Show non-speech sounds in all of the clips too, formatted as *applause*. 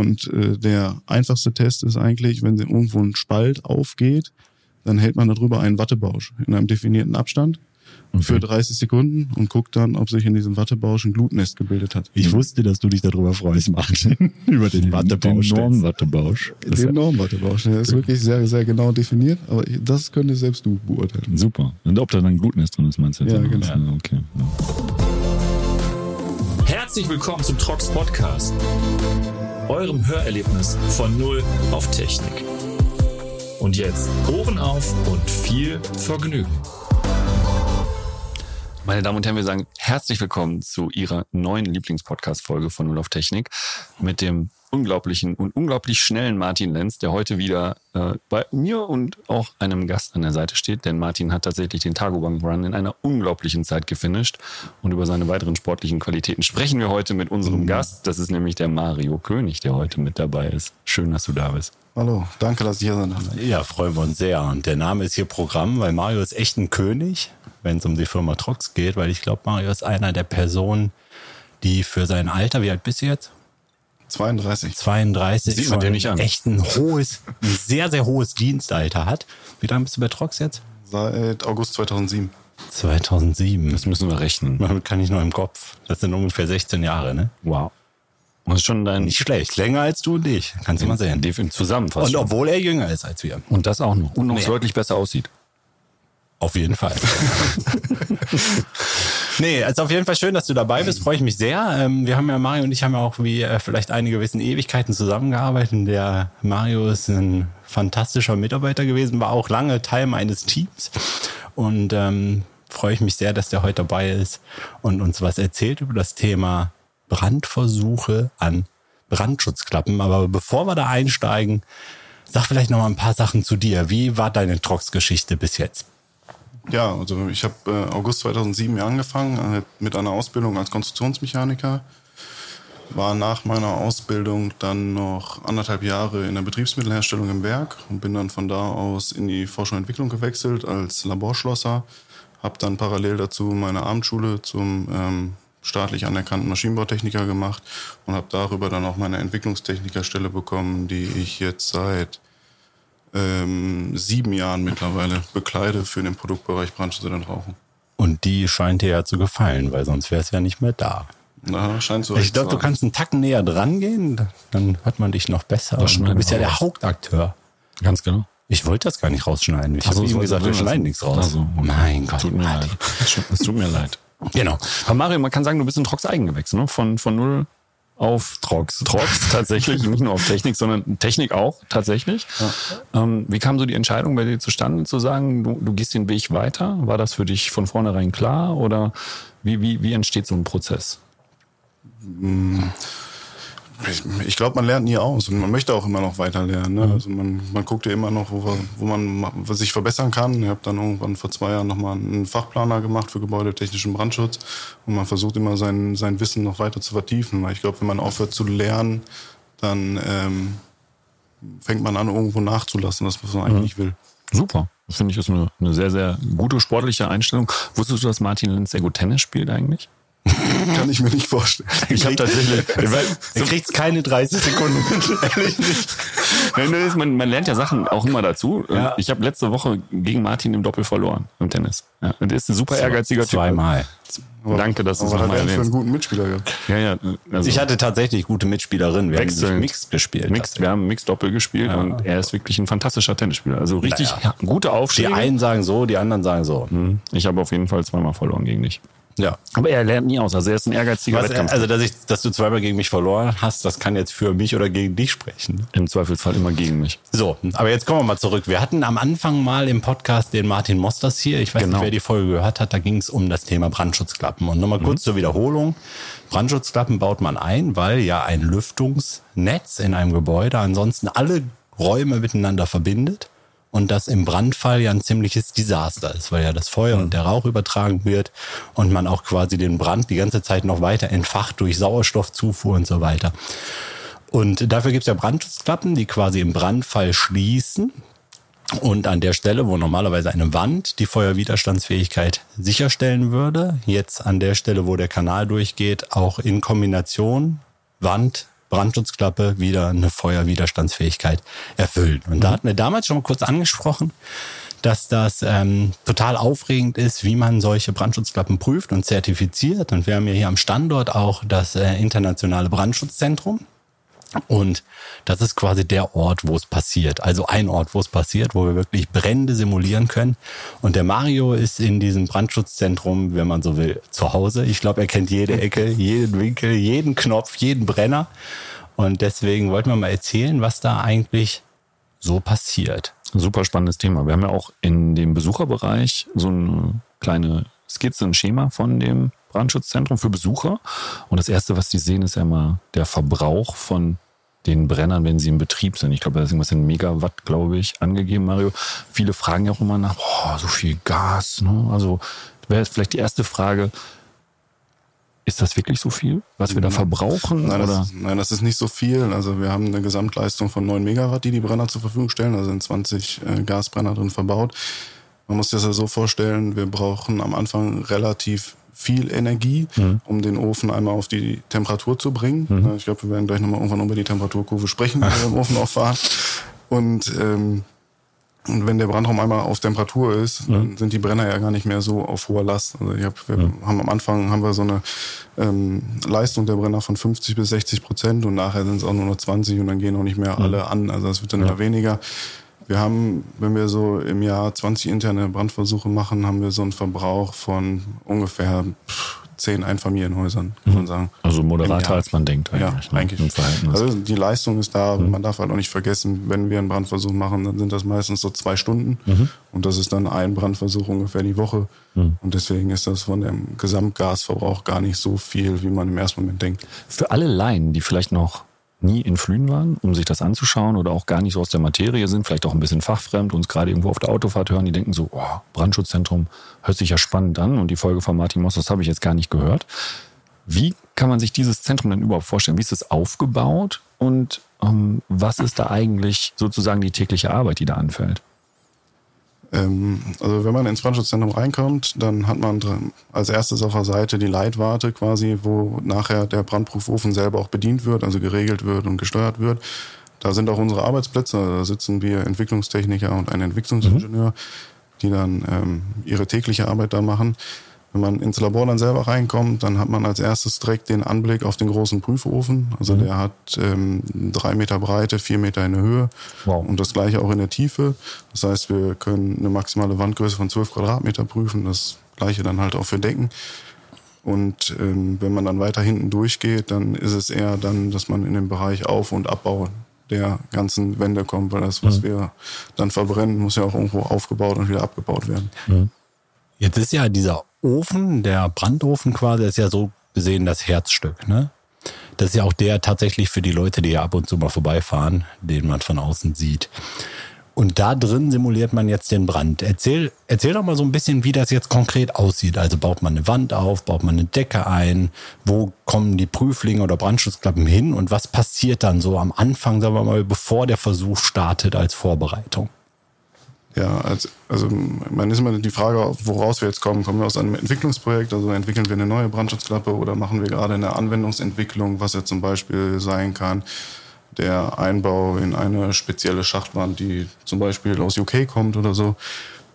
Und äh, der einfachste Test ist eigentlich, wenn irgendwo ein Spalt aufgeht, dann hält man darüber einen Wattebausch in einem definierten Abstand okay. für 30 Sekunden und guckt dann, ob sich in diesem Wattebausch ein Glutnest gebildet hat. Ich wusste, dass du dich darüber freust, Martin. *laughs* Über den Wattebausch. Den Normwattebausch. Den Normwattebausch. Der ist wirklich sehr, sehr genau definiert, aber das könnte selbst du beurteilen. Super. Und ob da dann Glutnest drin ist, meinst du jetzt? Ja, genau. Ja, okay. Ja. Herzlich willkommen zum Trox Podcast, eurem Hörerlebnis von Null auf Technik. Und jetzt Ohren auf und viel Vergnügen. Meine Damen und Herren, wir sagen herzlich willkommen zu Ihrer neuen Lieblingspodcast-Folge von Null auf Technik mit dem unglaublichen und unglaublich schnellen Martin Lenz, der heute wieder äh, bei mir und auch einem Gast an der Seite steht. Denn Martin hat tatsächlich den Tagobank Run in einer unglaublichen Zeit gefinisht. Und über seine weiteren sportlichen Qualitäten sprechen wir heute mit unserem mhm. Gast. Das ist nämlich der Mario König, der heute mit dabei ist. Schön, dass du da bist. Hallo, danke, dass ich hier sein darf. Ja, freuen wir uns sehr. Und der Name ist hier Programm, weil Mario ist echt ein König, wenn es um die Firma Trox geht, weil ich glaube, Mario ist einer der Personen, die für sein Alter, wie alt bist du jetzt? 32. 32. Sieht man dir nicht an. Echt ein hohes, ein sehr, sehr hohes Dienstalter hat. Wie lange bist du bei Trox jetzt? Seit August 2007. 2007. Das müssen wir rechnen. Damit kann ich noch im Kopf. Das sind ungefähr 16 Jahre, ne? Wow. Und ist schon dein Nicht schlecht. Länger als du und ich. Kannst du mal sehen. Zusammen fast. Und obwohl er jünger ist als wir. Und das auch noch. Und noch deutlich besser aussieht. Auf jeden Fall. *laughs* nee, also auf jeden Fall schön, dass du dabei bist. Freue ich mich sehr. Ähm, wir haben ja, Mario und ich haben ja auch, wie äh, vielleicht einige wissen, Ewigkeiten zusammengearbeitet. Der Mario ist ein fantastischer Mitarbeiter gewesen, war auch lange Teil meines Teams. Und ähm, freue ich mich sehr, dass der heute dabei ist und uns was erzählt über das Thema Brandversuche an Brandschutzklappen. Aber bevor wir da einsteigen, sag vielleicht noch mal ein paar Sachen zu dir. Wie war deine Trox-Geschichte bis jetzt? Ja, also ich habe äh, August 2007 angefangen äh, mit einer Ausbildung als Konstruktionsmechaniker. War nach meiner Ausbildung dann noch anderthalb Jahre in der Betriebsmittelherstellung im Werk und bin dann von da aus in die Forschung und Entwicklung gewechselt als Laborschlosser. Habe dann parallel dazu meine Abendschule zum ähm, staatlich anerkannten Maschinenbautechniker gemacht und habe darüber dann auch meine Entwicklungstechnikerstelle bekommen, die ich jetzt seit ähm, sieben Jahren mittlerweile bekleide für den Produktbereich Brandschutz und Rauchen. Und die scheint dir ja zu gefallen, weil sonst wäre es ja nicht mehr da. Na, scheint so. Ich glaube, du kannst einen Tacken näher dran gehen, dann hört man dich noch besser. Du bist ja der Hauptakteur. Ganz genau. Ich wollte das gar nicht rausschneiden. Ich habe ihm gesagt, wir schneiden nichts raus. Also, mein Gott. Tut mir leid. Es tut mir leid. Genau. Aber Mario, man kann sagen, du bist in Trox eigen gewechselt, ne? Von, von null auf Trox. Trox tatsächlich, nicht nur auf Technik, sondern Technik auch tatsächlich. Ja. Ähm, wie kam so die Entscheidung bei dir zustande, zu sagen, du, du gehst den Weg weiter? War das für dich von vornherein klar oder wie, wie, wie entsteht so ein Prozess? Hm ich, ich glaube, man lernt nie aus und man möchte auch immer noch weiter lernen. Ne? Mhm. Also man, man guckt ja immer noch, wo, wo man sich verbessern kann. Ich habe dann irgendwann vor zwei Jahren nochmal einen Fachplaner gemacht für gebäudetechnischen Brandschutz und man versucht immer sein, sein Wissen noch weiter zu vertiefen. Weil ich glaube, wenn man aufhört zu lernen, dann ähm, fängt man an, irgendwo nachzulassen, das was man eigentlich mhm. nicht will. Super. Das finde ich ist eine, eine sehr, sehr gute sportliche Einstellung. Wusstest du, dass Martin Lenz sehr gut Tennis spielt eigentlich? *laughs* Kann ich mir nicht vorstellen. Ich habe tatsächlich. *laughs* Du kriegst keine 30 Sekunden. *laughs* Ehrlich nicht. Man, man lernt ja Sachen auch immer dazu. Ja. Ich habe letzte Woche gegen Martin im Doppel verloren im Tennis. Ja, und der ist ein super ehrgeiziger Typ. Zweimal. Danke, dass du es nochmal erwähnst. für einen guten Mitspieler gehabt. Ja, ja. Also ich hatte tatsächlich gute Mitspielerinnen. Wir Wechseln. haben Mixed gespielt. Mixed, wir haben Mixed Doppel gespielt ja. und er ist wirklich ein fantastischer Tennisspieler. Also richtig naja. gute Aufschläge. Die einen sagen so, die anderen sagen so. Mhm. Ich habe auf jeden Fall zweimal verloren gegen dich. Ja. Aber er lernt nie aus. Also er ist ein ehrgeiziger Was, Wettkampf. Also, dass, ich, dass du zweimal gegen mich verloren hast, das kann jetzt für mich oder gegen dich sprechen. Im Zweifelsfall immer gegen mich. So, aber jetzt kommen wir mal zurück. Wir hatten am Anfang mal im Podcast den Martin Mosters hier. Ich weiß genau. nicht, wer die Folge gehört hat. Da ging es um das Thema Brandschutzklappen. Und nochmal kurz mhm. zur Wiederholung. Brandschutzklappen baut man ein, weil ja ein Lüftungsnetz in einem Gebäude ansonsten alle Räume miteinander verbindet und das im Brandfall ja ein ziemliches Desaster ist, weil ja das Feuer und der Rauch übertragen wird und man auch quasi den Brand die ganze Zeit noch weiter entfacht durch Sauerstoffzufuhr und so weiter. Und dafür gibt es ja Brandschutzklappen, die quasi im Brandfall schließen und an der Stelle, wo normalerweise eine Wand die Feuerwiderstandsfähigkeit sicherstellen würde, jetzt an der Stelle, wo der Kanal durchgeht, auch in Kombination Wand Brandschutzklappe wieder eine Feuerwiderstandsfähigkeit erfüllen. Und da hatten wir damals schon mal kurz angesprochen, dass das ähm, total aufregend ist, wie man solche Brandschutzklappen prüft und zertifiziert. Und wir haben ja hier am Standort auch das äh, internationale Brandschutzzentrum. Und das ist quasi der Ort, wo es passiert. Also ein Ort, wo es passiert, wo wir wirklich Brände simulieren können. Und der Mario ist in diesem Brandschutzzentrum, wenn man so will, zu Hause. Ich glaube, er kennt jede Ecke, *laughs* jeden Winkel, jeden Knopf, jeden Brenner. Und deswegen wollten wir mal erzählen, was da eigentlich so passiert. Super spannendes Thema. Wir haben ja auch in dem Besucherbereich so eine kleine Skizze, ein Schema von dem Brandschutzzentrum für Besucher. Und das Erste, was die sehen, ist ja mal der Verbrauch von den Brennern, wenn sie in Betrieb sind. Ich glaube, da ist irgendwas in Megawatt, glaube ich, angegeben, Mario. Viele fragen ja auch immer nach, boah, so viel Gas. Ne? Also wäre jetzt vielleicht die erste Frage, ist das wirklich so viel, was wir da verbrauchen? Nein? Das, nein, das ist nicht so viel. Also wir haben eine Gesamtleistung von 9 Megawatt, die die Brenner zur Verfügung stellen. Also sind 20 äh, Gasbrenner drin verbaut. Man muss sich das ja so vorstellen, wir brauchen am Anfang relativ viel Energie, mhm. um den Ofen einmal auf die Temperatur zu bringen. Mhm. Ich glaube, wir werden gleich nochmal irgendwann über die Temperaturkurve sprechen, wenn wir im Ofen auffahren. Und, ähm, und wenn der Brandraum einmal auf Temperatur ist, mhm. dann sind die Brenner ja gar nicht mehr so auf hoher Last. Also ich hab, wir mhm. haben am Anfang haben wir so eine ähm, Leistung der Brenner von 50 bis 60 Prozent und nachher sind es auch nur noch 20 und dann gehen auch nicht mehr mhm. alle an. Also es wird dann ja. immer weniger. Wir haben, wenn wir so im Jahr 20 interne Brandversuche machen, haben wir so einen Verbrauch von ungefähr 10 Einfamilienhäusern, kann man mhm. sagen. Also moderater als man denkt eigentlich. Ja, ne? eigentlich. Also die Leistung ist da, mhm. man darf halt auch nicht vergessen, wenn wir einen Brandversuch machen, dann sind das meistens so zwei Stunden. Mhm. Und das ist dann ein Brandversuch ungefähr die Woche. Mhm. Und deswegen ist das von dem Gesamtgasverbrauch gar nicht so viel, wie man im ersten Moment denkt. Für alle Laien, die vielleicht noch nie in Flühen waren, um sich das anzuschauen oder auch gar nicht so aus der Materie sind, vielleicht auch ein bisschen fachfremd, uns gerade irgendwo auf der Autofahrt hören, die denken so, oh, Brandschutzzentrum hört sich ja spannend an und die Folge von Martin Moss, das habe ich jetzt gar nicht gehört. Wie kann man sich dieses Zentrum denn überhaupt vorstellen? Wie ist es aufgebaut und ähm, was ist da eigentlich sozusagen die tägliche Arbeit, die da anfällt? Ähm, also wenn man ins Brandschutzzentrum reinkommt, dann hat man als erstes auf der Seite die Leitwarte quasi, wo nachher der Brandprüfofen selber auch bedient wird, also geregelt wird und gesteuert wird. Da sind auch unsere Arbeitsplätze, da sitzen wir Entwicklungstechniker und ein Entwicklungsingenieur, mhm. die dann ähm, ihre tägliche Arbeit da machen. Wenn man ins Labor dann selber reinkommt, dann hat man als erstes direkt den Anblick auf den großen Prüfofen. Also mhm. der hat ähm, drei Meter Breite, vier Meter in der Höhe wow. und das gleiche auch in der Tiefe. Das heißt, wir können eine maximale Wandgröße von 12 Quadratmeter prüfen. Das gleiche dann halt auch für Decken. Und ähm, wenn man dann weiter hinten durchgeht, dann ist es eher dann, dass man in den Bereich Auf- und Abbau der ganzen Wände kommt, weil das, was mhm. wir dann verbrennen, muss ja auch irgendwo aufgebaut und wieder abgebaut werden. Mhm. Jetzt ist ja dieser Ofen, der Brandofen quasi, ist ja so gesehen das Herzstück, ne? Das ist ja auch der tatsächlich für die Leute, die ja ab und zu mal vorbeifahren, den man von außen sieht. Und da drin simuliert man jetzt den Brand. Erzähl, erzähl doch mal so ein bisschen, wie das jetzt konkret aussieht. Also baut man eine Wand auf, baut man eine Decke ein, wo kommen die Prüflinge oder Brandschutzklappen hin und was passiert dann so am Anfang, sagen wir mal, bevor der Versuch startet als Vorbereitung? Ja, also, also man ist immer die Frage, woraus wir jetzt kommen. Kommen wir aus einem Entwicklungsprojekt, also entwickeln wir eine neue Brandschutzklappe oder machen wir gerade eine Anwendungsentwicklung, was ja zum Beispiel sein kann, der Einbau in eine spezielle Schachtwand, die zum Beispiel aus UK kommt oder so.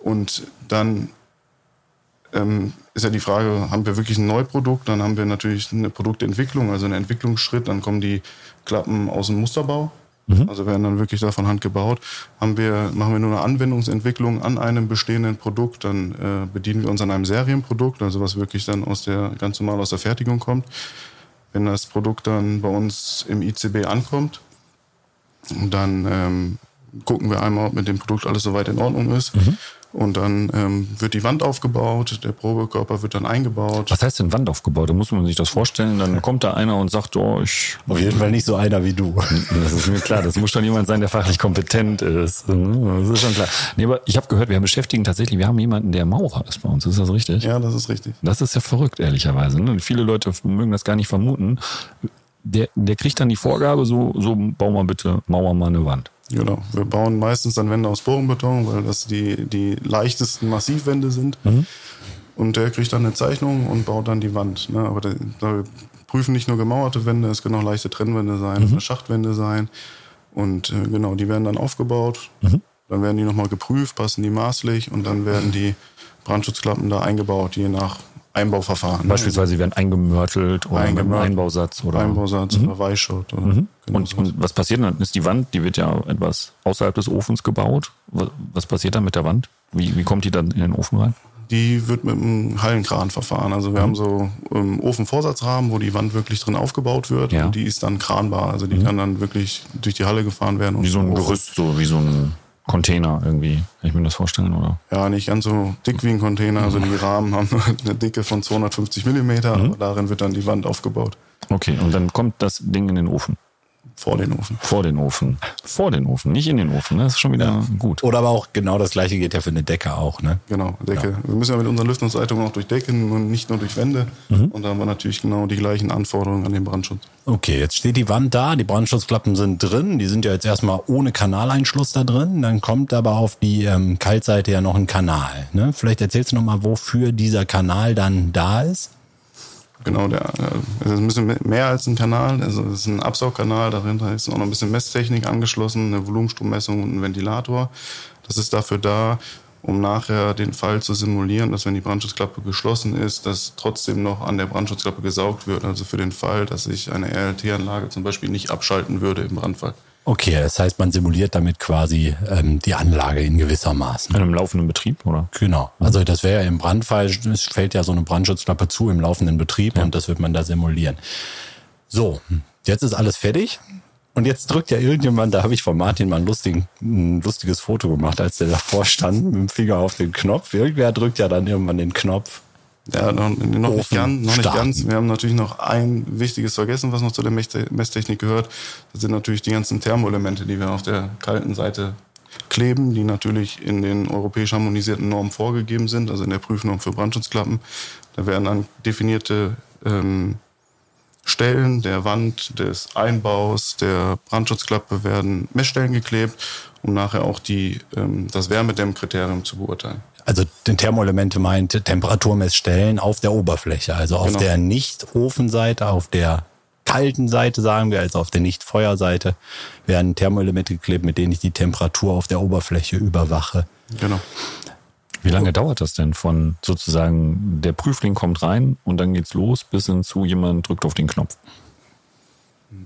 Und dann ähm, ist ja die Frage, haben wir wirklich ein Neuprodukt? Dann haben wir natürlich eine Produktentwicklung, also einen Entwicklungsschritt. Dann kommen die Klappen aus dem Musterbau Mhm. Also werden dann wirklich da von Hand gebaut. Haben wir, machen wir nur eine Anwendungsentwicklung an einem bestehenden Produkt, dann äh, bedienen wir uns an einem Serienprodukt, also was wirklich dann aus der, ganz normal aus der Fertigung kommt. Wenn das Produkt dann bei uns im ICB ankommt, dann ähm, gucken wir einmal, ob mit dem Produkt alles soweit in Ordnung ist. Mhm. Und dann ähm, wird die Wand aufgebaut, der Probekörper wird dann eingebaut. Was heißt denn Wand aufgebaut? Da muss man sich das vorstellen. Dann kommt da einer und sagt, oh, ich. Auf jeden Fall nicht so einer wie du. *laughs* Das ist mir klar. Das muss schon jemand sein, der fachlich kompetent ist. Das ist schon klar. Nee, aber ich habe gehört, wir beschäftigen tatsächlich, wir haben jemanden, der Maurer ist bei uns. Ist das richtig? Ja, das ist richtig. Das ist ja verrückt, ehrlicherweise. Ne? Viele Leute mögen das gar nicht vermuten. Der, der kriegt dann die Vorgabe, so, so bau mal bitte, mauer mal eine Wand. Genau. Wir bauen meistens dann Wände aus Bogenbeton, weil das die, die leichtesten Massivwände sind. Mhm. Und der kriegt dann eine Zeichnung und baut dann die Wand. Ne? Aber da, da prüfen nicht nur gemauerte Wände, es können auch leichte Trennwände sein, mhm. Schachtwände sein. Und äh, genau, die werden dann aufgebaut. Mhm. Dann werden die nochmal geprüft, passen die maßlich und dann werden die Brandschutzklappen da eingebaut, je nach Einbauverfahren. Beispielsweise sie werden eingemörtelt oder Eingemört, Einbausatz oder Einbausatz mhm. oder Weichschutt. Oder mhm. genau und, und, was passiert dann? Ist die Wand, die wird ja etwas außerhalb des Ofens gebaut. Was passiert dann mit der Wand? Wie, wie kommt die dann in den Ofen rein? Die wird mit einem Hallenkran verfahren. Also wir mhm. haben so um, Ofenvorsatzrahmen, wo die Wand wirklich drin aufgebaut wird ja. und die ist dann kranbar. Also die mhm. kann dann wirklich durch die Halle gefahren werden. wie so ein Gerüst, so wie so ein Container irgendwie. Kann ich mir das vorstellen, oder? Ja, nicht ganz so dick wie ein Container. Also die Rahmen haben eine Dicke von 250 Millimeter, mhm. aber darin wird dann die Wand aufgebaut. Okay, und dann kommt das Ding in den Ofen. Vor den Ofen. Vor den Ofen. Vor den Ofen, nicht in den Ofen. Ne? Das ist schon wieder ja. gut. Oder aber auch genau das gleiche geht ja für eine Decke auch. Ne? Genau, Decke. Ja. Wir müssen ja mit unseren Lüftungsleitungen auch durch Decken und nicht nur durch Wände. Mhm. Und da haben wir natürlich genau die gleichen Anforderungen an den Brandschutz. Okay, jetzt steht die Wand da, die Brandschutzklappen sind drin. Die sind ja jetzt erstmal ohne Kanaleinschluss da drin. Dann kommt aber auf die ähm, Kaltseite ja noch ein Kanal. Ne? Vielleicht erzählst du nochmal, wofür dieser Kanal dann da ist. Genau, der, es ist ein bisschen mehr als ein Kanal. Also es ist ein Absaugkanal, darin ist auch noch ein bisschen Messtechnik angeschlossen, eine Volumenstrommessung und ein Ventilator. Das ist dafür da, um nachher den Fall zu simulieren, dass wenn die Brandschutzklappe geschlossen ist, dass trotzdem noch an der Brandschutzklappe gesaugt wird. Also für den Fall, dass sich eine RLT-Anlage zum Beispiel nicht abschalten würde im Brandfall. Okay, das heißt, man simuliert damit quasi ähm, die Anlage in gewisser Maßen. In einem laufenden Betrieb, oder? Genau. Also das wäre ja im Brandfall, es fällt ja so eine Brandschutzklappe zu im laufenden Betrieb ja. und das wird man da simulieren. So, jetzt ist alles fertig. Und jetzt drückt ja irgendjemand, da habe ich von Martin mal ein, lustigen, ein lustiges Foto gemacht, als der davor stand, mit dem Finger auf den Knopf. Irgendwer drückt ja dann irgendwann den Knopf ja, noch, noch, nicht ganz, noch nicht ganz. Wir haben natürlich noch ein wichtiges vergessen, was noch zu der Messtechnik gehört. Das sind natürlich die ganzen Thermoelemente, die wir auf der kalten Seite kleben, die natürlich in den europäisch harmonisierten Normen vorgegeben sind, also in der Prüfnorm für Brandschutzklappen. Da werden dann definierte ähm, Stellen der Wand, des Einbaus, der Brandschutzklappe werden Messstellen geklebt, um nachher auch die, ähm, das Wärmedämmkriterium zu beurteilen. Also den Thermoelemente meint Temperaturmessstellen auf der Oberfläche, also auf genau. der Nicht-Ofenseite, auf der kalten Seite, sagen wir, also auf der Nicht-Feuerseite, werden Thermoelemente geklebt, mit denen ich die Temperatur auf der Oberfläche überwache. Genau. Wie lange dauert das denn von sozusagen der Prüfling kommt rein und dann geht's los bis hin zu jemand drückt auf den Knopf?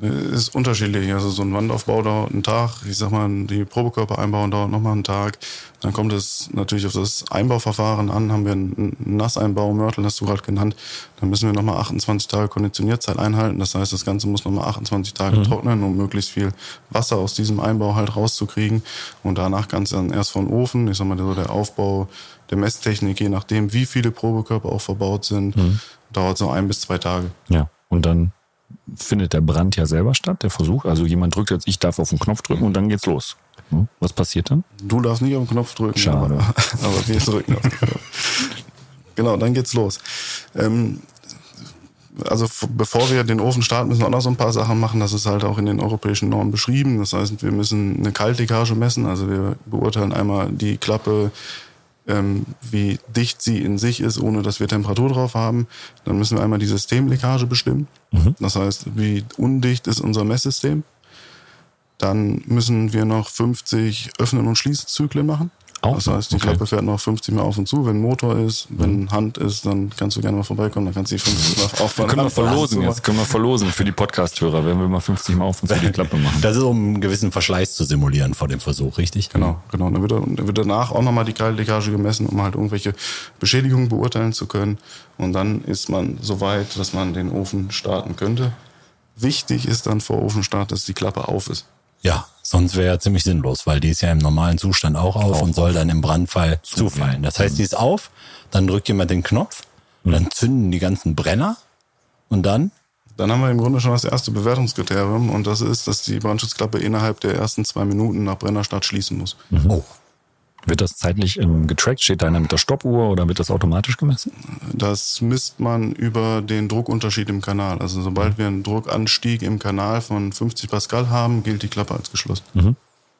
Ist unterschiedlich. Also so ein Wandaufbau dauert einen Tag. Ich sag mal, die Probekörper einbauen dauert nochmal einen Tag. Dann kommt es natürlich auf das Einbauverfahren an. Haben wir einen Nasseinbau, Mörtel hast du gerade genannt. Dann müssen wir nochmal 28 Tage Konditionierzeit einhalten. Das heißt, das Ganze muss nochmal 28 Tage mhm. trocknen, um möglichst viel Wasser aus diesem Einbau halt rauszukriegen. Und danach ganz dann erst von Ofen. Ich sag mal, so der Aufbau der Messtechnik, je nachdem, wie viele Probekörper auch verbaut sind, mhm. dauert so ein bis zwei Tage. Ja. Und dann findet der Brand ja selber statt, der Versuch. Also jemand drückt jetzt, ich darf auf den Knopf drücken und dann geht's los. Hm? Was passiert dann? Du darfst nicht auf den Knopf drücken. Schade. Aber, *laughs* aber wir drücken auf den Knopf. Genau, dann geht's los. Ähm, also bevor wir den Ofen starten, müssen wir auch noch so ein paar Sachen machen. Das ist halt auch in den europäischen Normen beschrieben. Das heißt, wir müssen eine Kaltlegage messen. Also wir beurteilen einmal die Klappe ähm, wie dicht sie in sich ist, ohne dass wir Temperatur drauf haben. Dann müssen wir einmal die Systemleckage bestimmen. Mhm. Das heißt, wie undicht ist unser Messsystem. Dann müssen wir noch 50 Öffnen- und Schließzyklen machen. Auch das heißt, die okay. Klappe fährt noch 50 Mal auf und zu. Wenn Motor ist, wenn mhm. Hand ist, dann kannst du gerne mal vorbeikommen. Dann kannst du die 50 Mal *laughs* auffahren. Können wir verlosen jetzt. Können wir verlosen für die Podcast-Hörer, wenn wir mal 50 Mal auf und zu die Klappe machen. *laughs* Das ist, um einen gewissen Verschleiß zu simulieren vor dem Versuch, richtig? Genau, genau. Dann wird, dann wird danach auch nochmal die Kaltleckage gemessen, um halt irgendwelche Beschädigungen beurteilen zu können. Und dann ist man so weit, dass man den Ofen starten könnte. Wichtig ist dann vor Ofenstart, dass die Klappe auf ist. Ja, sonst wäre ja ziemlich sinnlos, weil die ist ja im normalen Zustand auch auf auch und soll dann im Brandfall zufallen. Das heißt, die ist auf, dann drückt jemand den Knopf und dann zünden die ganzen Brenner und dann dann haben wir im Grunde schon das erste Bewertungskriterium und das ist, dass die Brandschutzklappe innerhalb der ersten zwei Minuten nach Brennerstart schließen muss. Mhm. Oh, wird das zeitlich ähm, getrackt? Steht da einer mit der Stoppuhr oder wird das automatisch gemessen? Das misst man über den Druckunterschied im Kanal. Also sobald wir einen Druckanstieg im Kanal von 50 Pascal haben, gilt die Klappe als geschlossen. Mhm.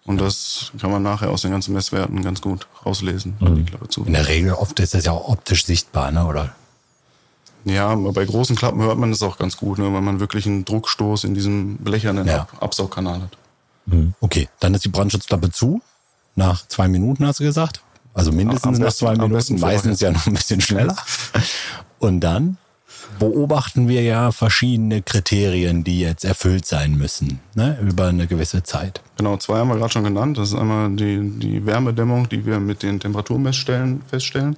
Und das kann man nachher aus den ganzen Messwerten ganz gut rauslesen, mhm. die Klappe zu. In der Regel oft ist das ja auch optisch sichtbar, ne? oder? Ja, bei großen Klappen hört man es auch ganz gut, ne, weil man wirklich einen Druckstoß in diesem blechernen ja. Ab Absaugkanal hat. Mhm. Okay, dann ist die Brandschutzklappe zu. Nach zwei Minuten hast du gesagt. Also mindestens nach zwei Minuten, meistens ja noch ein bisschen schneller. Und dann beobachten wir ja verschiedene Kriterien, die jetzt erfüllt sein müssen, ne, über eine gewisse Zeit. Genau, zwei haben wir gerade schon genannt. Das ist einmal die, die Wärmedämmung, die wir mit den Temperaturmessstellen feststellen.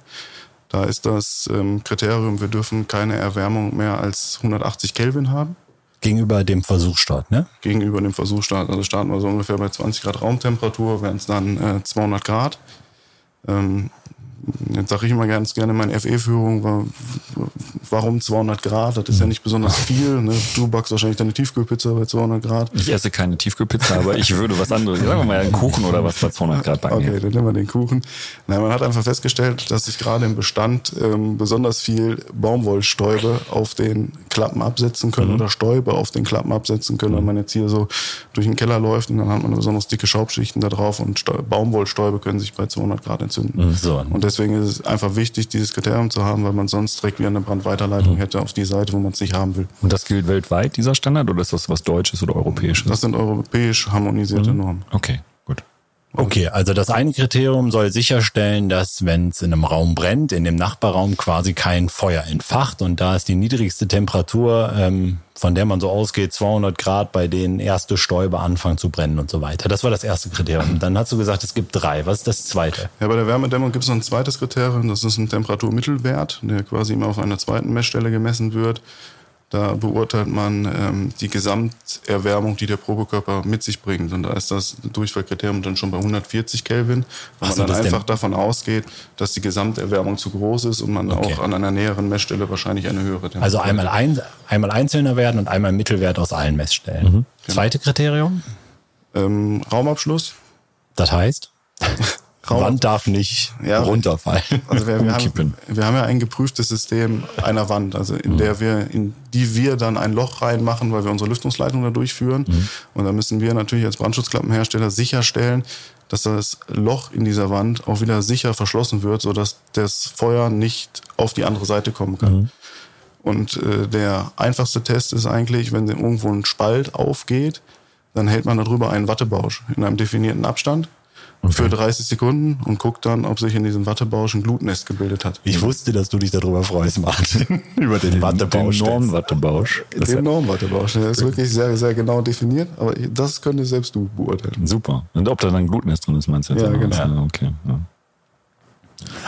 Da ist das ähm, Kriterium, wir dürfen keine Erwärmung mehr als 180 Kelvin haben. Gegenüber dem Versuchsstart, ne? Gegenüber dem Versuchsstart. Also starten wir so ungefähr bei 20 Grad Raumtemperatur, wären es dann äh, 200 Grad. Ähm, Jetzt sage ich immer ganz gerne in meiner FE-Führung, warum 200 Grad? Das ist ja nicht besonders viel. Ne? Du backst wahrscheinlich deine Tiefkühlpizza bei 200 Grad. Ich esse keine Tiefkühlpizza, aber ich würde was anderes. Sagen wir mal einen Kuchen oder was bei 200 Grad backen. Okay, dann nehmen wir den Kuchen. Nein, man hat einfach festgestellt, dass sich gerade im Bestand ähm, besonders viel Baumwollstäube auf den Klappen absetzen können mhm. oder Stäube auf den Klappen absetzen können. Wenn man jetzt hier so durch den Keller läuft und dann hat man besonders dicke Schaubschichten da drauf und Baumwollstäube können sich bei 200 Grad entzünden. Mhm, so. Und deswegen ist es einfach wichtig, dieses Kriterium zu haben, weil man sonst direkt wie eine Brandweiterleitung mhm. hätte auf die Seite, wo man es nicht haben will. Und das gilt weltweit, dieser Standard, oder ist das was Deutsches oder Europäisches? Das sind europäisch harmonisierte mhm. Normen. Okay. Okay, also das eine Kriterium soll sicherstellen, dass wenn es in einem Raum brennt, in dem Nachbarraum quasi kein Feuer entfacht und da ist die niedrigste Temperatur, ähm, von der man so ausgeht, 200 Grad, bei denen erste Stäube anfangen zu brennen und so weiter. Das war das erste Kriterium. Dann hast du gesagt, es gibt drei. Was ist das zweite? Ja, bei der Wärmedämmung gibt es noch ein zweites Kriterium. Das ist ein Temperaturmittelwert, der quasi immer auf einer zweiten Messstelle gemessen wird. Da beurteilt man ähm, die Gesamterwärmung, die der Probekörper mit sich bringt. Und da ist das Durchfallkriterium dann schon bei 140 Kelvin, weil man dann einfach davon ausgeht, dass die Gesamterwärmung zu groß ist und man okay. auch an einer näheren Messstelle wahrscheinlich eine höhere Temperatur Also einmal, ein, einmal einzelner Wert und einmal Mittelwert aus allen Messstellen. Mhm. Genau. Zweite Kriterium? Ähm, Raumabschluss. Das heißt? *laughs* Raum. Wand darf nicht ja, runterfallen. Also wir, *laughs* wir, haben, wir haben ja ein geprüftes System einer Wand, also in mhm. der wir, in die wir dann ein Loch reinmachen, weil wir unsere Lüftungsleitung da durchführen. Mhm. Und da müssen wir natürlich als Brandschutzklappenhersteller sicherstellen, dass das Loch in dieser Wand auch wieder sicher verschlossen wird, sodass das Feuer nicht auf die andere Seite kommen kann. Mhm. Und äh, der einfachste Test ist eigentlich, wenn irgendwo ein Spalt aufgeht, dann hält man darüber einen Wattebausch in einem definierten Abstand okay. für 30 Sekunden und guckt dann, ob sich in diesem Wattebausch ein Glutnest gebildet hat. Ich wusste, dass du dich darüber freust, Martin. *laughs* Über den, den Wattebausch. Den Normwattebausch. Den Normwattebausch. Der ist wirklich sehr, sehr genau definiert, aber das könnte selbst du beurteilen. Super. Und ob da dann ein Glutnest drin ist, meinst du jetzt? Ja, genau. Ja, okay. Ja.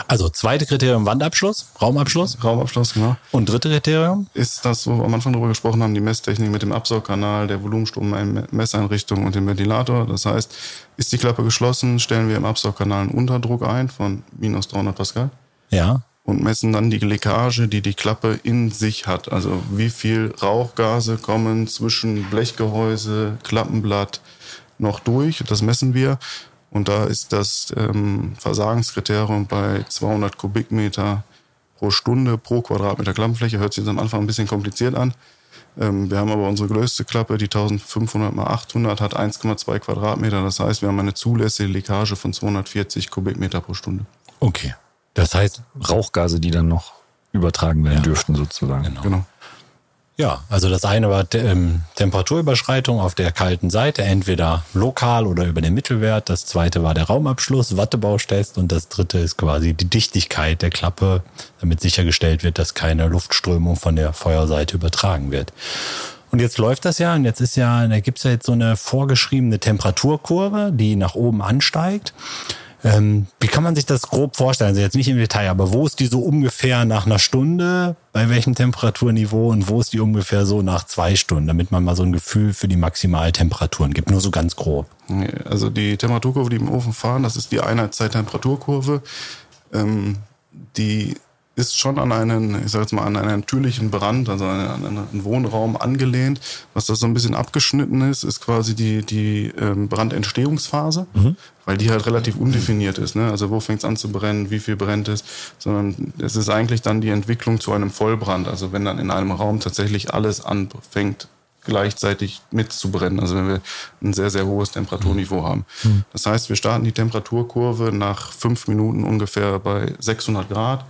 Also zweite Kriterium Wandabschluss, Raumabschluss. Raumabschluss, genau. Und dritte Kriterium? Ist das, wo wir am Anfang darüber gesprochen haben, die Messtechnik mit dem Absaugkanal, der Volumenstrom-Messeinrichtung und dem Ventilator. Das heißt, ist die Klappe geschlossen, stellen wir im Absaugkanal einen Unterdruck ein von minus 300 Pascal. Ja. Und messen dann die Leckage, die die Klappe in sich hat. Also wie viel Rauchgase kommen zwischen Blechgehäuse, Klappenblatt noch durch. Das messen wir und da ist das ähm, Versagenskriterium bei 200 Kubikmeter pro Stunde pro Quadratmeter Klappfläche. Hört sich jetzt am Anfang ein bisschen kompliziert an. Ähm, wir haben aber unsere größte Klappe, die 1500 mal 800, hat 1,2 Quadratmeter. Das heißt, wir haben eine zulässige Leckage von 240 Kubikmeter pro Stunde. Okay. Das heißt Rauchgase, die dann noch übertragen werden ja. dürften sozusagen. Genau. genau. Ja, also das eine war ähm, Temperaturüberschreitung auf der kalten Seite, entweder lokal oder über den Mittelwert. Das zweite war der Raumabschluss, Wattebausch-Test und das dritte ist quasi die Dichtigkeit der Klappe, damit sichergestellt wird, dass keine Luftströmung von der Feuerseite übertragen wird. Und jetzt läuft das ja und jetzt ist ja, da gibt's ja jetzt so eine vorgeschriebene Temperaturkurve, die nach oben ansteigt. Ähm, wie kann man sich das grob vorstellen? Also jetzt nicht im Detail, aber wo ist die so ungefähr nach einer Stunde? Bei welchem Temperaturniveau? Und wo ist die ungefähr so nach zwei Stunden? Damit man mal so ein Gefühl für die Maximaltemperaturen gibt. Nur so ganz grob. Also die Temperaturkurve, die im Ofen fahren, das ist die Einheitszeit-Temperaturkurve. Ähm, die ist schon an einen, ich sag jetzt mal, an einen natürlichen Brand, also an einen Wohnraum angelehnt. Was da so ein bisschen abgeschnitten ist, ist quasi die, die ähm, Brandentstehungsphase, mhm. weil die halt relativ undefiniert ist. Ne? Also wo fängt es an zu brennen, wie viel brennt es, sondern es ist eigentlich dann die Entwicklung zu einem Vollbrand. Also wenn dann in einem Raum tatsächlich alles anfängt gleichzeitig mitzubrennen, also wenn wir ein sehr, sehr hohes Temperaturniveau haben. Mhm. Das heißt, wir starten die Temperaturkurve nach fünf Minuten ungefähr bei 600 Grad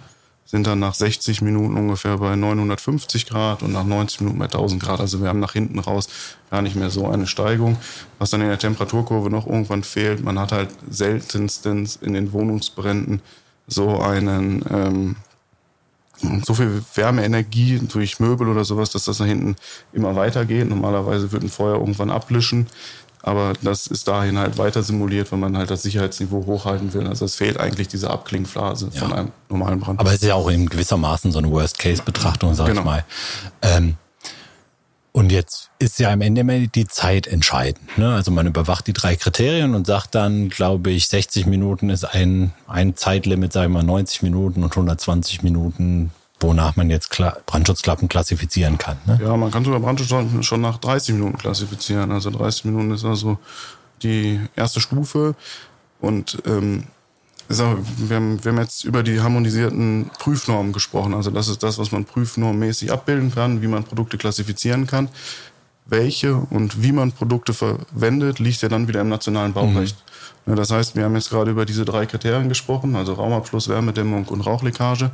sind dann nach 60 Minuten ungefähr bei 950 Grad und nach 90 Minuten bei 1000 Grad. Also wir haben nach hinten raus gar nicht mehr so eine Steigung. Was dann in der Temperaturkurve noch irgendwann fehlt, man hat halt seltenstens in den Wohnungsbränden so einen ähm, so viel Wärmeenergie durch Möbel oder sowas, dass das nach hinten immer weitergeht. Normalerweise wird ein Feuer irgendwann ablischen. Aber das ist dahin halt weiter simuliert, wenn man halt das Sicherheitsniveau hochhalten will. Also es fehlt eigentlich diese Abklingphase ja. von einem normalen Brand. Aber es ist ja auch in gewissermaßen so eine Worst-Case-Betrachtung, sag genau. ich mal. Ähm, und jetzt ist ja am Ende immer die Zeit entscheidend. Ne? Also man überwacht die drei Kriterien und sagt dann, glaube ich, 60 Minuten ist ein, ein Zeitlimit, sagen wir mal 90 Minuten und 120 Minuten wonach man jetzt Brandschutzklappen klassifizieren kann. Ne? Ja, man kann sogar Brandschutzklappen schon nach 30 Minuten klassifizieren. Also 30 Minuten ist also die erste Stufe. Und ähm, auch, wir, haben, wir haben jetzt über die harmonisierten Prüfnormen gesprochen. Also das ist das, was man prüfnormmäßig abbilden kann, wie man Produkte klassifizieren kann. Welche und wie man Produkte verwendet, liegt ja dann wieder im nationalen Baurecht. Mhm. Das heißt, wir haben jetzt gerade über diese drei Kriterien gesprochen, also Raumabschluss, Wärmedämmung und Rauchleckage.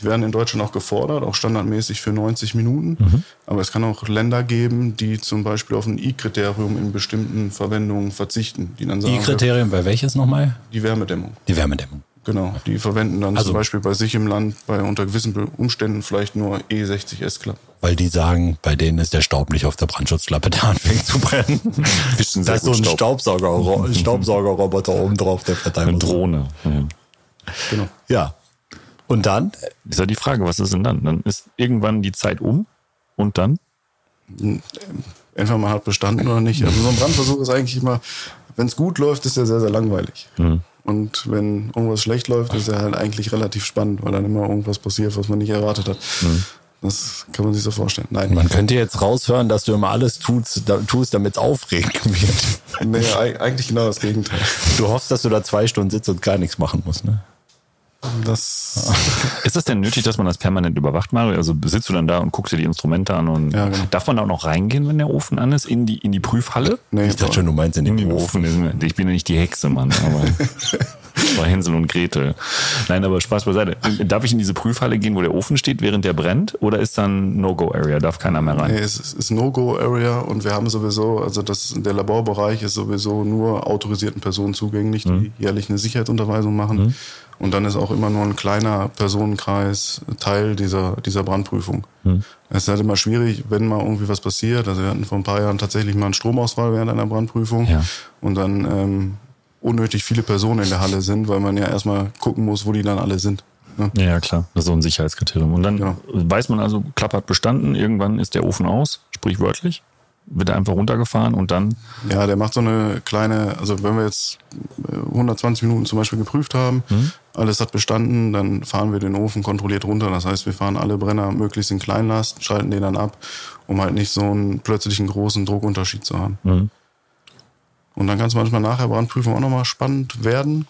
Die werden in Deutschland auch gefordert, auch standardmäßig für 90 Minuten. Mhm. Aber es kann auch Länder geben, die zum Beispiel auf ein I-Kriterium in bestimmten Verwendungen verzichten. I-Kriterium bei welches nochmal? Die Wärmedämmung. Die Wärmedämmung. Genau, die verwenden dann also, zum Beispiel bei sich im Land bei unter gewissen Umständen vielleicht nur E60S-Klappen. Weil die sagen, bei denen ist der Staub nicht auf der Brandschutzklappe *laughs* da anfängt zu brennen. da ist so ein Staubsauger, Staubsaugerroboter oben drauf, der verteilt. Eine Drohne. Ja. Genau. Ja, und dann? Ist ja die Frage, was ist denn dann? Dann ist irgendwann die Zeit um und dann? Entweder man hat bestanden oder nicht. Also so ein Brandversuch ist eigentlich immer, wenn es gut läuft, ist er sehr, sehr langweilig. Mhm. Und wenn irgendwas schlecht läuft, ist er halt eigentlich relativ spannend, weil dann immer irgendwas passiert, was man nicht erwartet hat. Mhm. Das kann man sich so vorstellen. Nein. Man könnte jetzt raushören, dass du immer alles tust, tust damit es aufregend *laughs* wird. Nee, eigentlich genau das Gegenteil. Du hoffst, dass du da zwei Stunden sitzt und gar nichts machen musst, ne? Das *laughs* ist das denn nötig, dass man das permanent überwacht, Mario? Also sitzt du dann da und guckst dir die Instrumente an und ja, genau. darf man da auch noch reingehen, wenn der Ofen an ist, in die, in die Prüfhalle? Nee, ich dachte schon, du meinst in den, in den Ofen. Ofen. Ich bin ja nicht die Hexe, Mann, aber *laughs* war Hänsel und Gretel. Nein, aber Spaß beiseite. Darf ich in diese Prüfhalle gehen, wo der Ofen steht, während der brennt? Oder ist dann No-Go-Area? Darf keiner mehr rein? Nee, es ist No-Go-Area und wir haben sowieso, also das, der Laborbereich ist sowieso nur autorisierten Personen zugänglich, die mhm. jährlich eine Sicherheitsunterweisung machen. Mhm. Und dann ist auch immer nur ein kleiner Personenkreis Teil dieser, dieser Brandprüfung. Hm. Es ist halt immer schwierig, wenn mal irgendwie was passiert. Also wir hatten vor ein paar Jahren tatsächlich mal einen Stromausfall während einer Brandprüfung. Ja. Und dann ähm, unnötig viele Personen in der Halle sind, weil man ja erstmal gucken muss, wo die dann alle sind. Ne? Ja, klar. Das ist so ein Sicherheitskriterium. Und dann genau. weiß man also, Klapp hat bestanden, irgendwann ist der Ofen aus, sprichwörtlich wird er einfach runtergefahren und dann? Ja, der macht so eine kleine, also wenn wir jetzt 120 äh, Minuten zum Beispiel geprüft haben, mhm. Alles hat bestanden, dann fahren wir den Ofen kontrolliert runter. Das heißt, wir fahren alle Brenner möglichst in Kleinlast, schalten den dann ab, um halt nicht so einen plötzlichen großen Druckunterschied zu haben. Mhm. Und dann kann es manchmal nachher Brandprüfung auch nochmal spannend werden,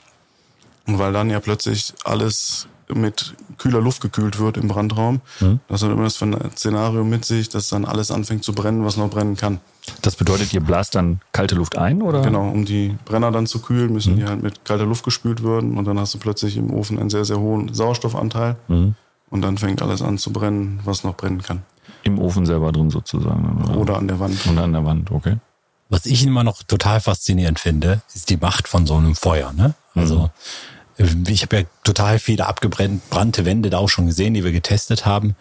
weil dann ja plötzlich alles mit kühler Luft gekühlt wird im Brandraum. Mhm. Das hat immer das Szenario mit sich, dass dann alles anfängt zu brennen, was noch brennen kann. Das bedeutet, ihr blast dann kalte Luft ein, oder? Genau, um die Brenner dann zu kühlen, müssen mhm. die halt mit kalter Luft gespült werden und dann hast du plötzlich im Ofen einen sehr, sehr hohen Sauerstoffanteil mhm. und dann fängt alles an zu brennen, was noch brennen kann. Im Ofen selber drin sozusagen? Oder, oder an der Wand. Oder an der Wand, okay. Was ich immer noch total faszinierend finde, ist die Macht von so einem Feuer. Ne? Also mhm ich habe ja total viele abgebrannte Wände da auch schon gesehen, die wir getestet haben.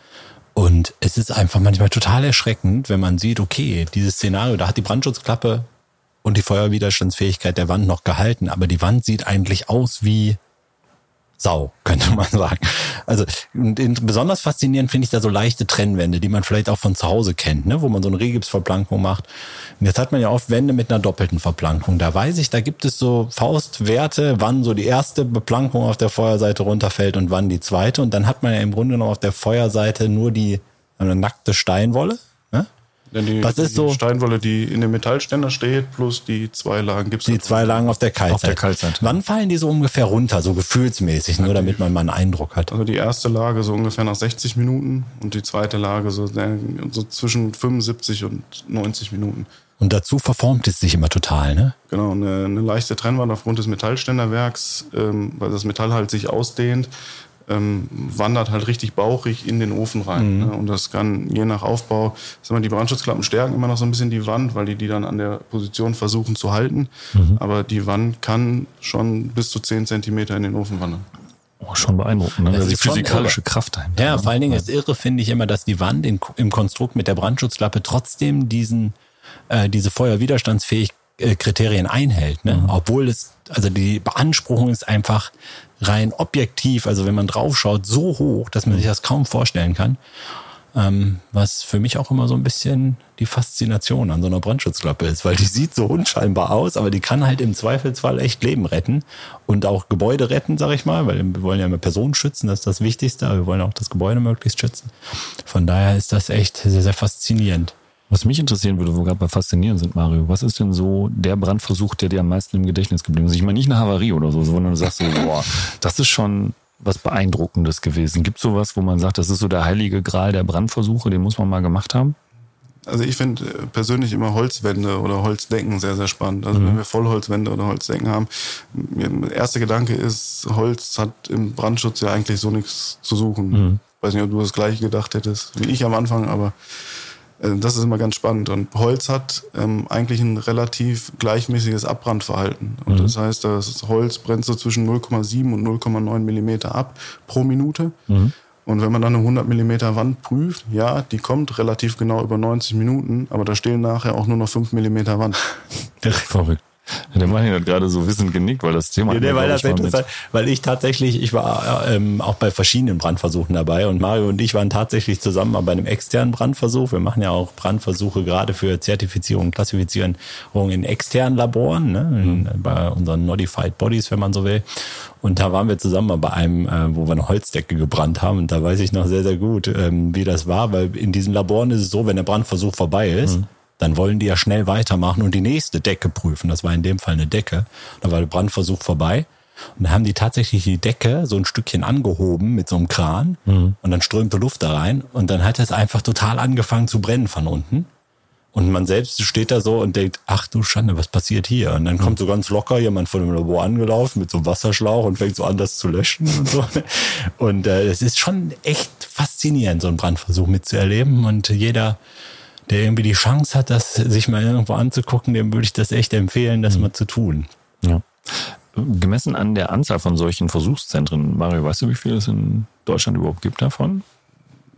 Und es ist einfach manchmal total erschreckend, wenn man sieht, okay, dieses Szenario, da hat die Brandschutzklappe und die Feuerwiderstandsfähigkeit der Wand noch gehalten, aber die Wand sieht eigentlich aus wie Sau, *laughs* könnte man sagen. Also besonders faszinierend finde ich da so leichte Trennwände, die man vielleicht auch von zu Hause kennt, ne? wo man so eine Regipsverplankung macht. Und jetzt hat man ja oft Wände mit einer doppelten Verplankung. Da weiß ich, da gibt es so Faustwerte, wann so die erste Beplankung auf der Feuerseite runterfällt und wann die zweite. Und dann hat man ja im Grunde genommen auf der Feuerseite nur die eine nackte Steinwolle denn die, Was ist die so? Steinwolle, die in dem Metallständer steht, plus die zwei Lagen Gips. Die zwei Lagen auf der Kaltseite. Auf der Kaltseite. Wann fallen die so ungefähr runter, so gefühlsmäßig, nur damit man mal einen Eindruck hat? Also die erste Lage so ungefähr nach 60 Minuten und die zweite Lage so, so zwischen 75 und 90 Minuten. Und dazu verformt es sich immer total, ne? Genau, eine, eine leichte Trennwand aufgrund des Metallständerwerks, ähm, weil das Metall halt sich ausdehnt, ähm, wandert halt richtig bauchig in den Ofen rein. Mhm. Ne? Und das kann je nach Aufbau, sagen wir, die Brandschutzklappen stärken immer noch so ein bisschen die Wand, weil die die dann an der Position versuchen zu halten. Mhm. Aber die Wand kann schon bis zu 10 Zentimeter in den Ofen wandern. Oh, schon beeindruckend, ne? Also die physikalische Kraft dahinter. Ja, ne? vor allen Dingen ist irre, finde ich immer, dass die Wand in, im Konstrukt mit der Brandschutzklappe trotzdem diesen, äh, diese Feuerwiderstandsfähigkeit äh, Kriterien einhält, ne? Mhm. obwohl es, also die Beanspruchung ist einfach rein objektiv, also wenn man draufschaut, so hoch, dass man sich das kaum vorstellen kann. Ähm, was für mich auch immer so ein bisschen die Faszination an so einer Brandschutzklappe ist, weil die *laughs* sieht so unscheinbar aus, aber die kann halt im Zweifelsfall echt Leben retten und auch Gebäude retten, sag ich mal, weil wir wollen ja immer Personen schützen, das ist das Wichtigste, aber wir wollen auch das Gebäude möglichst schützen. Von daher ist das echt sehr, sehr faszinierend. Was mich interessieren würde, wo gerade bei Faszinieren sind, Mario, was ist denn so der Brandversuch, der dir am meisten im Gedächtnis geblieben ist? Ich meine nicht eine Havarie oder so, sondern du sagst so, *laughs* boah, das ist schon was Beeindruckendes gewesen. Gibt es sowas, wo man sagt, das ist so der heilige Gral der Brandversuche, den muss man mal gemacht haben? Also ich finde äh, persönlich immer Holzwände oder Holzdecken sehr, sehr spannend. Also mhm. wenn wir Vollholzwände oder Holzdecken haben, der erste Gedanke ist, Holz hat im Brandschutz ja eigentlich so nichts zu suchen. Mhm. Weiß nicht, ob du das gleiche gedacht hättest wie ich am Anfang, aber das ist immer ganz spannend. Und Holz hat ähm, eigentlich ein relativ gleichmäßiges Abbrandverhalten. Und mhm. das heißt, das Holz brennt so zwischen 0,7 und 0,9 Millimeter ab pro Minute. Mhm. Und wenn man dann eine 100 Millimeter Wand prüft, ja, die kommt relativ genau über 90 Minuten, aber da stehen nachher auch nur noch 5 Millimeter Wand. *laughs* Verrückt. Der Mann hat gerade so wissend genickt, weil das Thema. Ja, nee, weil das interessant, weil ich tatsächlich, ich war ähm, auch bei verschiedenen Brandversuchen dabei und Mario und ich waren tatsächlich zusammen bei einem externen Brandversuch. Wir machen ja auch Brandversuche gerade für Zertifizierung und Klassifizierung in externen Laboren, ne, mhm. bei unseren Notified Bodies, wenn man so will. Und da waren wir zusammen bei einem, äh, wo wir eine Holzdecke gebrannt haben. Und da weiß ich noch sehr, sehr gut, ähm, wie das war, weil in diesen Laboren ist es so, wenn der Brandversuch vorbei ist, mhm dann wollen die ja schnell weitermachen und die nächste Decke prüfen. Das war in dem Fall eine Decke. Da war der Brandversuch vorbei. Und dann haben die tatsächlich die Decke so ein Stückchen angehoben mit so einem Kran mhm. und dann strömte Luft da rein und dann hat es einfach total angefangen zu brennen von unten. Und man selbst steht da so und denkt, ach du Schande, was passiert hier? Und dann mhm. kommt so ganz locker jemand von dem Labor angelaufen mit so einem Wasserschlauch und fängt so an, das zu löschen und so. Und äh, es ist schon echt faszinierend, so einen Brandversuch mitzuerleben. Und jeder, der irgendwie die Chance hat, das sich mal irgendwo anzugucken, dem würde ich das echt empfehlen, das mhm. mal zu tun. Ja. Gemessen an der Anzahl von solchen Versuchszentren, Mario, weißt du, wie viele es in Deutschland überhaupt gibt davon?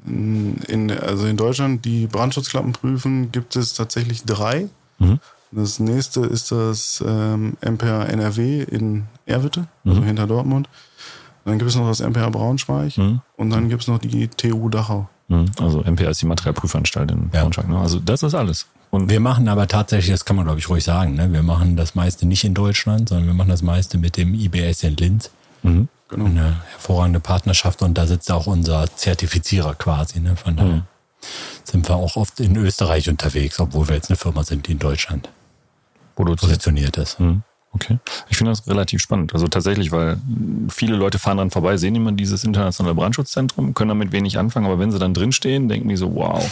In, also in Deutschland, die Brandschutzklappen prüfen, gibt es tatsächlich drei. Mhm. Das nächste ist das ähm, MPA NRW in Erwitte, also mhm. hinter Dortmund. Dann gibt es noch das MPA Braunschweig mhm. und dann gibt es noch die TU Dachau. Mhm. Also MPA ist die Materialprüfanstalt in ja. Braunschweig. Ne? Also das ist alles. Und wir machen aber tatsächlich, das kann man glaube ich ruhig sagen, ne? wir machen das meiste nicht in Deutschland, sondern wir machen das meiste mit dem IBS in Linz. Mhm. Genau. Eine hervorragende Partnerschaft und da sitzt auch unser Zertifizierer quasi. Ne? Von daher mhm. sind wir auch oft in Österreich unterwegs, obwohl wir jetzt eine Firma sind, die in Deutschland positioniert ist. Mhm. Okay. Ich finde das relativ spannend. Also tatsächlich, weil viele Leute fahren dran vorbei, sehen immer dieses internationale Brandschutzzentrum, können damit wenig anfangen, aber wenn sie dann drinstehen, denken die so, wow,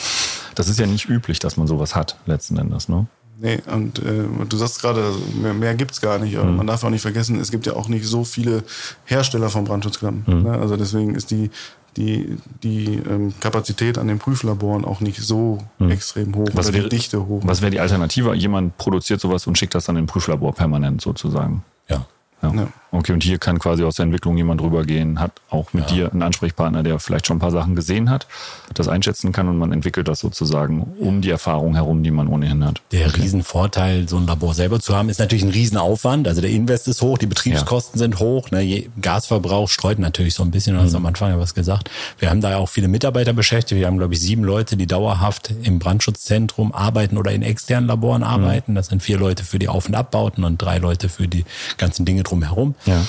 das ist ja nicht üblich, dass man sowas hat, letzten Endes, ne? Nee, und äh, du sagst gerade, mehr, mehr gibt's gar nicht. Mhm. Man darf auch nicht vergessen, es gibt ja auch nicht so viele Hersteller von Brandschutzklappen. Mhm. Ne? Also deswegen ist die die, die ähm, Kapazität an den Prüflaboren auch nicht so hm. extrem hoch was wäre, die Dichte hoch. Was wäre die Alternative? Jemand produziert sowas und schickt das dann in den Prüflabor permanent sozusagen. Ja. Ja. ja. Okay, und hier kann quasi aus der Entwicklung jemand rübergehen, hat auch mit ja. dir einen Ansprechpartner, der vielleicht schon ein paar Sachen gesehen hat, das einschätzen kann und man entwickelt das sozusagen um die Erfahrung herum, die man ohnehin hat. Der okay. Riesenvorteil, so ein Labor selber zu haben, ist natürlich ein Riesenaufwand. Also der Invest ist hoch, die Betriebskosten ja. sind hoch, ne? Gasverbrauch streut natürlich so ein bisschen, du hast mhm. am Anfang ja was gesagt. Wir haben da ja auch viele Mitarbeiter beschäftigt. Wir haben, glaube ich, sieben Leute, die dauerhaft im Brandschutzzentrum arbeiten oder in externen Laboren arbeiten. Mhm. Das sind vier Leute für die Auf- und Abbauten und drei Leute für die ganzen Dinge drumherum. Ja.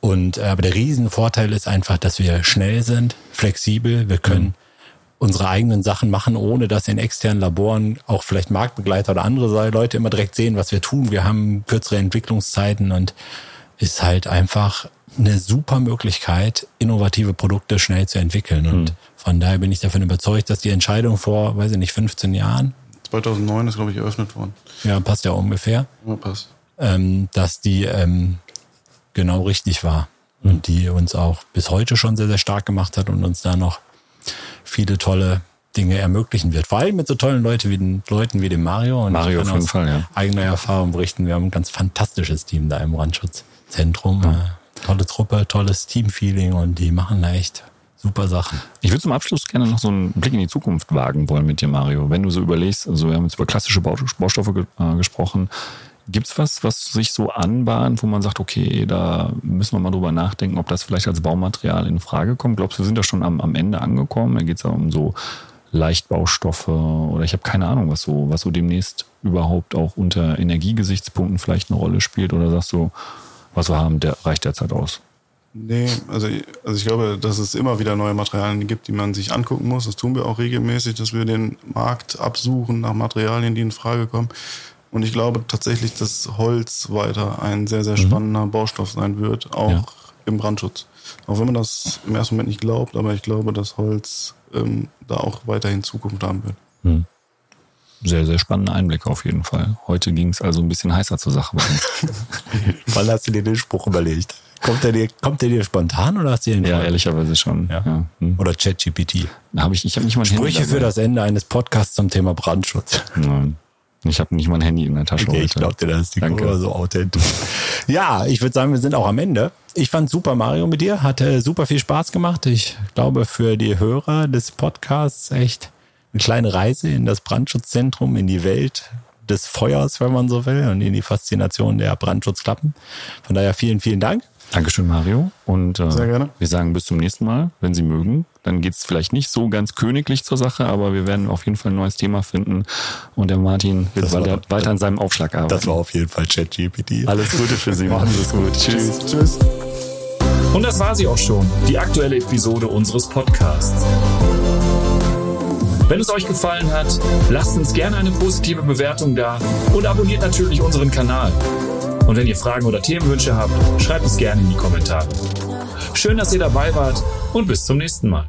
Und äh, aber der Riesenvorteil ist einfach, dass wir schnell sind, flexibel, wir können mhm. unsere eigenen Sachen machen, ohne dass in externen Laboren auch vielleicht Marktbegleiter oder andere Leute immer direkt sehen, was wir tun. Wir haben kürzere Entwicklungszeiten und ist halt einfach eine super Möglichkeit, innovative Produkte schnell zu entwickeln. Und mhm. von daher bin ich davon überzeugt, dass die Entscheidung vor, weiß ich nicht, 15 Jahren. 2009 ist, glaube ich, eröffnet worden. Ja, passt ja ungefähr. Ja, passt. Ähm, dass die ähm, genau richtig war. und die uns auch bis heute schon sehr, sehr stark gemacht hat und uns da noch viele tolle Dinge ermöglichen wird. Vor allem mit so tollen Leuten wie den, Leuten wie dem Mario. Und Mario auf jeden Fall, ja. Eigener Erfahrung berichten. Wir haben ein ganz fantastisches Team da im Brandschutzzentrum. Ja. Äh, tolle Truppe, tolles Teamfeeling und die machen da echt super Sachen. Ich würde zum Abschluss gerne noch so einen Blick in die Zukunft wagen wollen mit dir, Mario. Wenn du so überlegst, also wir haben jetzt über klassische Baustoffe äh, gesprochen. Gibt es was, was sich so anbahnt, wo man sagt, okay, da müssen wir mal drüber nachdenken, ob das vielleicht als Baumaterial in Frage kommt? Glaubst du, wir sind da schon am, am Ende angekommen? Da geht es ja um so Leichtbaustoffe oder ich habe keine Ahnung, was so, was so demnächst überhaupt auch unter Energiegesichtspunkten vielleicht eine Rolle spielt oder sagst du, was wir haben, der reicht derzeit aus? Nee, also, also ich glaube, dass es immer wieder neue Materialien gibt, die man sich angucken muss. Das tun wir auch regelmäßig, dass wir den Markt absuchen nach Materialien, die in Frage kommen. Und ich glaube tatsächlich, dass Holz weiter ein sehr, sehr mhm. spannender mhm. Baustoff sein wird, auch ja. im Brandschutz. Auch wenn man das im ersten Moment nicht glaubt, aber ich glaube, dass Holz ähm, da auch weiterhin Zukunft haben wird. Mhm. Sehr, sehr spannender Einblick auf jeden Fall. Heute ging es also ein bisschen heißer zur Sache bei uns. *laughs* Wann hast du dir den Spruch überlegt? Kommt der dir, kommt der dir spontan oder hast du den Ja, Fall? ehrlicherweise schon. Ja. ja. Hm. Oder ChatGPT. Hab ich ich habe nicht mal Sprüche für das Ende eines Podcasts zum Thema Brandschutz. Nein. Ich habe nicht mein Handy in der Tasche. Okay, ich glaube dir, das ist die Danke. so authentisch. ja, ich würde sagen, wir sind auch am Ende. Ich fand Super Mario mit dir, hatte super viel Spaß gemacht. Ich glaube, für die Hörer des Podcasts echt eine kleine Reise in das Brandschutzzentrum, in die Welt des Feuers, wenn man so will, und in die Faszination der Brandschutzklappen. Von daher vielen, vielen Dank. Dankeschön, Mario. Und äh, Sehr gerne. wir sagen bis zum nächsten Mal, wenn Sie mögen. Dann geht es vielleicht nicht so ganz königlich zur Sache, aber wir werden auf jeden Fall ein neues Thema finden. Und der Martin wird weiter, weiter an seinem Aufschlag arbeiten. Das war auf jeden Fall ChatGPT. Alles Gute für Sie. Machen Sie es gut. Tschüss. Tschüss. Und das war sie auch schon, die aktuelle Episode unseres Podcasts. Wenn es euch gefallen hat, lasst uns gerne eine positive Bewertung da und abonniert natürlich unseren Kanal. Und wenn ihr Fragen oder Themenwünsche habt, schreibt es gerne in die Kommentare. Schön, dass ihr dabei wart und bis zum nächsten Mal.